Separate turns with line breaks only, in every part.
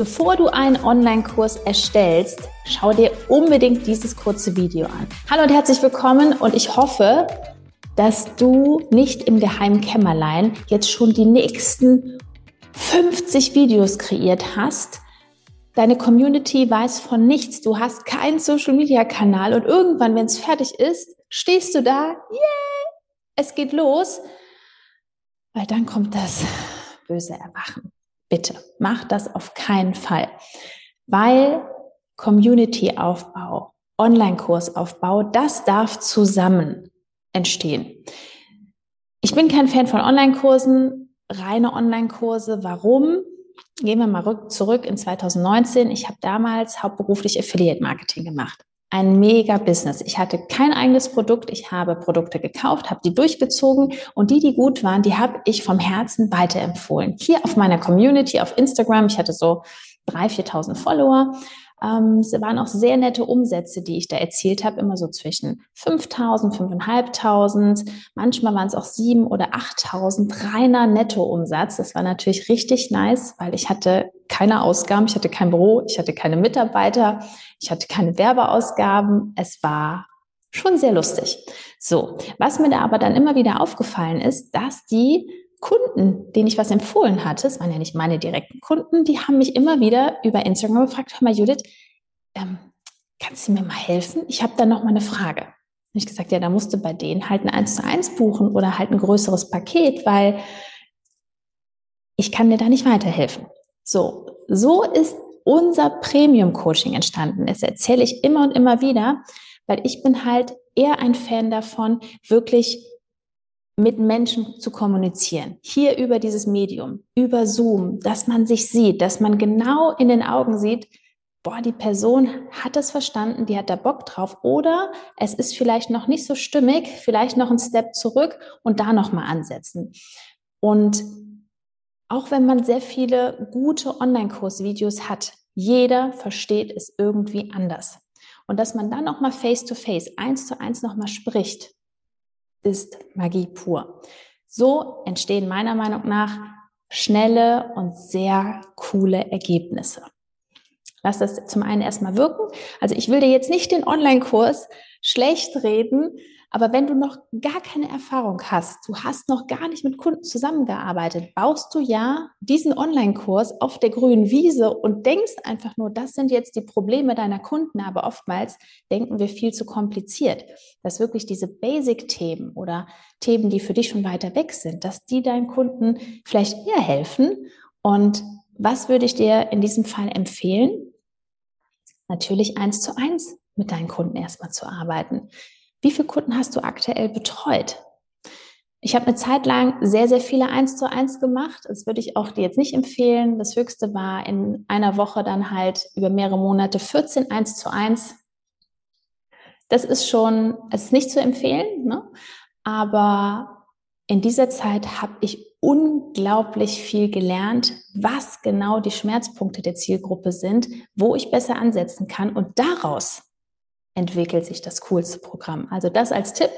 Bevor du einen Online-Kurs erstellst, schau dir unbedingt dieses kurze Video an. Hallo und herzlich willkommen und ich hoffe, dass du nicht im geheimen Kämmerlein jetzt schon die nächsten 50 Videos kreiert hast. Deine Community weiß von nichts. Du hast keinen Social-Media-Kanal und irgendwann, wenn es fertig ist, stehst du da, yeah, es geht los, weil dann kommt das böse Erwachen. Bitte, mach das auf keinen Fall, weil Community-Aufbau, Online-Kursaufbau, das darf zusammen entstehen. Ich bin kein Fan von Online-Kursen, reine Online-Kurse. Warum? Gehen wir mal zurück in 2019. Ich habe damals hauptberuflich Affiliate-Marketing gemacht ein mega Business. Ich hatte kein eigenes Produkt, ich habe Produkte gekauft, habe die durchgezogen und die, die gut waren, die habe ich vom Herzen weiterempfohlen. Hier auf meiner Community, auf Instagram, ich hatte so 3.000, 4.000 Follower, ähm, es waren auch sehr nette Umsätze, die ich da erzielt habe, immer so zwischen 5.000, 5.500, manchmal waren es auch 7.000 oder 8.000 reiner Nettoumsatz. Das war natürlich richtig nice, weil ich hatte keine Ausgaben, ich hatte kein Büro, ich hatte keine Mitarbeiter, ich hatte keine Werbeausgaben. Es war schon sehr lustig. So, was mir da aber dann immer wieder aufgefallen ist, dass die Kunden, denen ich was empfohlen hatte, es waren ja nicht meine direkten Kunden, die haben mich immer wieder über Instagram gefragt, hör mal Judith, ähm, kannst du mir mal helfen? Ich habe da noch mal eine Frage. Und ich gesagt, ja, da musst du bei denen halt ein 1 zu 1 buchen oder halt ein größeres Paket, weil ich kann dir da nicht weiterhelfen. So, so ist unser Premium-Coaching entstanden. Das erzähle ich immer und immer wieder, weil ich bin halt eher ein Fan davon, wirklich mit Menschen zu kommunizieren. Hier über dieses Medium, über Zoom, dass man sich sieht, dass man genau in den Augen sieht, boah, die Person hat es verstanden, die hat da Bock drauf oder es ist vielleicht noch nicht so stimmig, vielleicht noch einen Step zurück und da nochmal ansetzen. Und auch wenn man sehr viele gute Online-Kursvideos hat, jeder versteht es irgendwie anders. Und dass man dann nochmal face-to-face, eins zu eins nochmal spricht, ist Magie pur. So entstehen meiner Meinung nach schnelle und sehr coole Ergebnisse. Lass das zum einen erstmal wirken. Also ich will dir jetzt nicht den Online-Kurs schlecht reden, aber wenn du noch gar keine Erfahrung hast, du hast noch gar nicht mit Kunden zusammengearbeitet, baust du ja diesen Online-Kurs auf der grünen Wiese und denkst einfach nur, das sind jetzt die Probleme deiner Kunden, aber oftmals denken wir viel zu kompliziert, dass wirklich diese Basic-Themen oder Themen, die für dich schon weiter weg sind, dass die deinen Kunden vielleicht eher helfen. Und was würde ich dir in diesem Fall empfehlen? Natürlich eins zu eins mit deinen Kunden erstmal zu arbeiten. Wie viele Kunden hast du aktuell betreut? Ich habe eine Zeit lang sehr, sehr viele eins zu eins gemacht. Das würde ich auch dir jetzt nicht empfehlen. Das höchste war in einer Woche dann halt über mehrere Monate 14 eins zu eins. Das ist schon, es ist nicht zu empfehlen, ne? aber in dieser Zeit habe ich unglaublich viel gelernt, was genau die Schmerzpunkte der Zielgruppe sind, wo ich besser ansetzen kann und daraus entwickelt sich das coolste Programm. Also das als Tipp.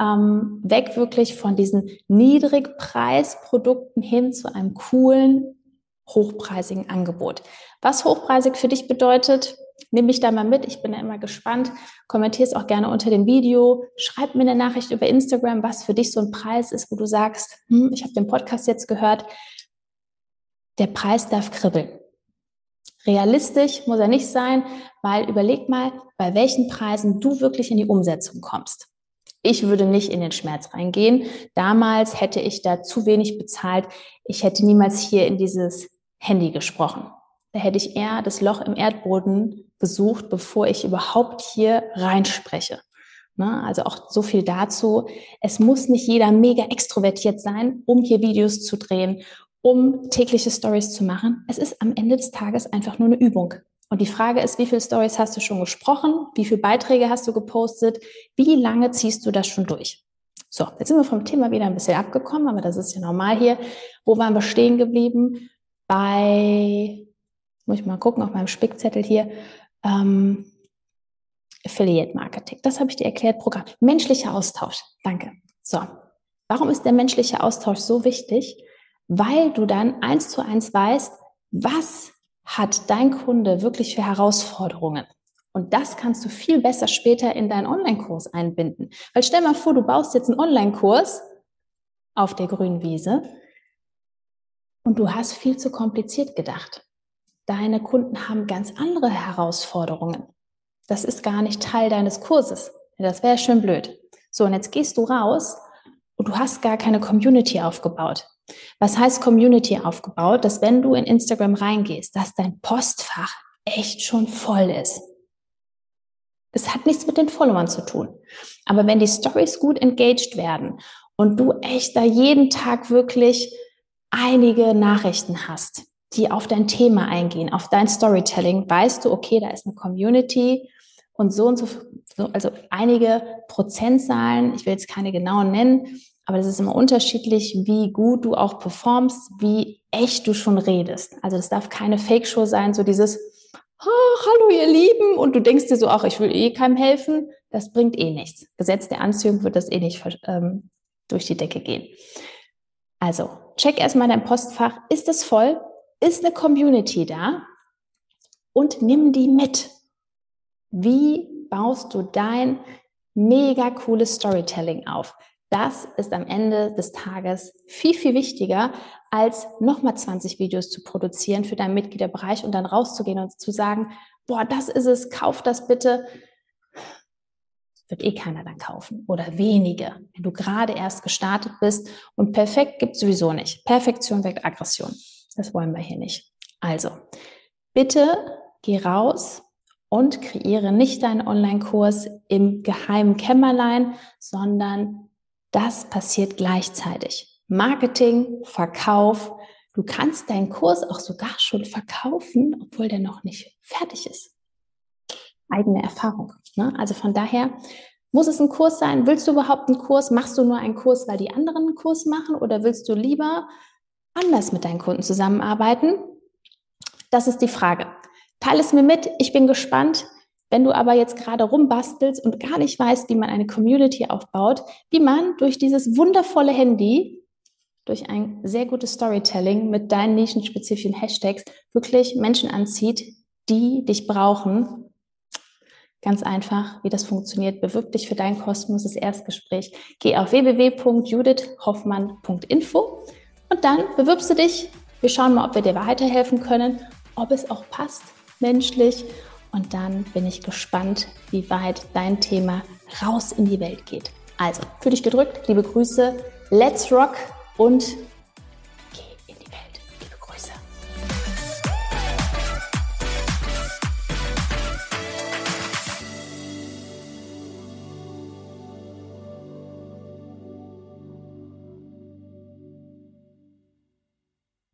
Ähm, weg wirklich von diesen Niedrigpreisprodukten hin zu einem coolen, hochpreisigen Angebot. Was hochpreisig für dich bedeutet, nehme ich da mal mit. Ich bin da immer gespannt. Kommentier es auch gerne unter dem Video. Schreib mir eine Nachricht über Instagram, was für dich so ein Preis ist, wo du sagst, hm, ich habe den Podcast jetzt gehört. Der Preis darf kribbeln. Realistisch muss er nicht sein, weil überleg mal, bei welchen Preisen du wirklich in die Umsetzung kommst. Ich würde nicht in den Schmerz reingehen. Damals hätte ich da zu wenig bezahlt. Ich hätte niemals hier in dieses Handy gesprochen. Da hätte ich eher das Loch im Erdboden gesucht, bevor ich überhaupt hier reinspreche. Ne? Also auch so viel dazu. Es muss nicht jeder mega extrovertiert sein, um hier Videos zu drehen um tägliche Stories zu machen. Es ist am Ende des Tages einfach nur eine Übung. Und die Frage ist, wie viele Stories hast du schon gesprochen? Wie viele Beiträge hast du gepostet? Wie lange ziehst du das schon durch? So, jetzt sind wir vom Thema wieder ein bisschen abgekommen, aber das ist ja normal hier. Wo waren wir stehen geblieben? Bei, muss ich mal gucken auf meinem Spickzettel hier, ähm, Affiliate Marketing. Das habe ich dir erklärt. Programm. Menschlicher Austausch. Danke. So. Warum ist der menschliche Austausch so wichtig? Weil du dann eins zu eins weißt, was hat dein Kunde wirklich für Herausforderungen? Und das kannst du viel besser später in deinen Online-Kurs einbinden. Weil stell mal vor, du baust jetzt einen Online-Kurs auf der grünen Wiese und du hast viel zu kompliziert gedacht. Deine Kunden haben ganz andere Herausforderungen. Das ist gar nicht Teil deines Kurses. Das wäre schön blöd. So, und jetzt gehst du raus und du hast gar keine Community aufgebaut. Was heißt Community aufgebaut? Dass wenn du in Instagram reingehst, dass dein Postfach echt schon voll ist. Es hat nichts mit den Followern zu tun. Aber wenn die Stories gut engaged werden und du echt da jeden Tag wirklich einige Nachrichten hast, die auf dein Thema eingehen, auf dein Storytelling, weißt du, okay, da ist eine Community und so und so, also einige Prozentzahlen, ich will jetzt keine genauen nennen, aber das ist immer unterschiedlich, wie gut du auch performst, wie echt du schon redest. Also das darf keine Fake-Show sein, so dieses, oh, hallo ihr Lieben, und du denkst dir so, ach, ich will eh keinem helfen, das bringt eh nichts. Gesetz der Anziehung wird das eh nicht ähm, durch die Decke gehen. Also, check erstmal dein Postfach. Ist es voll? Ist eine Community da? Und nimm die mit. Wie baust du dein mega cooles Storytelling auf? Das ist am Ende des Tages viel, viel wichtiger, als nochmal 20 Videos zu produzieren für deinen Mitgliederbereich und dann rauszugehen und zu sagen, boah, das ist es, kauf das bitte. Wird eh keiner dann kaufen oder wenige, wenn du gerade erst gestartet bist. Und perfekt gibt es sowieso nicht. Perfektion weckt Aggression. Das wollen wir hier nicht. Also, bitte geh raus und kreiere nicht deinen Online-Kurs im geheimen Kämmerlein, sondern das passiert gleichzeitig. Marketing, Verkauf. Du kannst deinen Kurs auch sogar schon verkaufen, obwohl der noch nicht fertig ist. Eigene Erfahrung. Ne? Also von daher muss es ein Kurs sein. Willst du überhaupt einen Kurs? Machst du nur einen Kurs, weil die anderen einen Kurs machen? Oder willst du lieber anders mit deinen Kunden zusammenarbeiten? Das ist die Frage. Teile es mir mit. Ich bin gespannt. Wenn du aber jetzt gerade rumbastelst und gar nicht weißt, wie man eine Community aufbaut, wie man durch dieses wundervolle Handy, durch ein sehr gutes Storytelling mit deinen nischenspezifischen Hashtags wirklich Menschen anzieht, die dich brauchen. Ganz einfach, wie das funktioniert. Bewirb dich für dein kostenloses Erstgespräch. Geh auf www.judithhoffmann.info und dann bewirbst du dich. Wir schauen mal, ob wir dir weiterhelfen können, ob es auch passt menschlich und dann bin ich gespannt, wie weit dein Thema raus in die Welt geht. Also, für dich gedrückt, liebe Grüße, let's rock und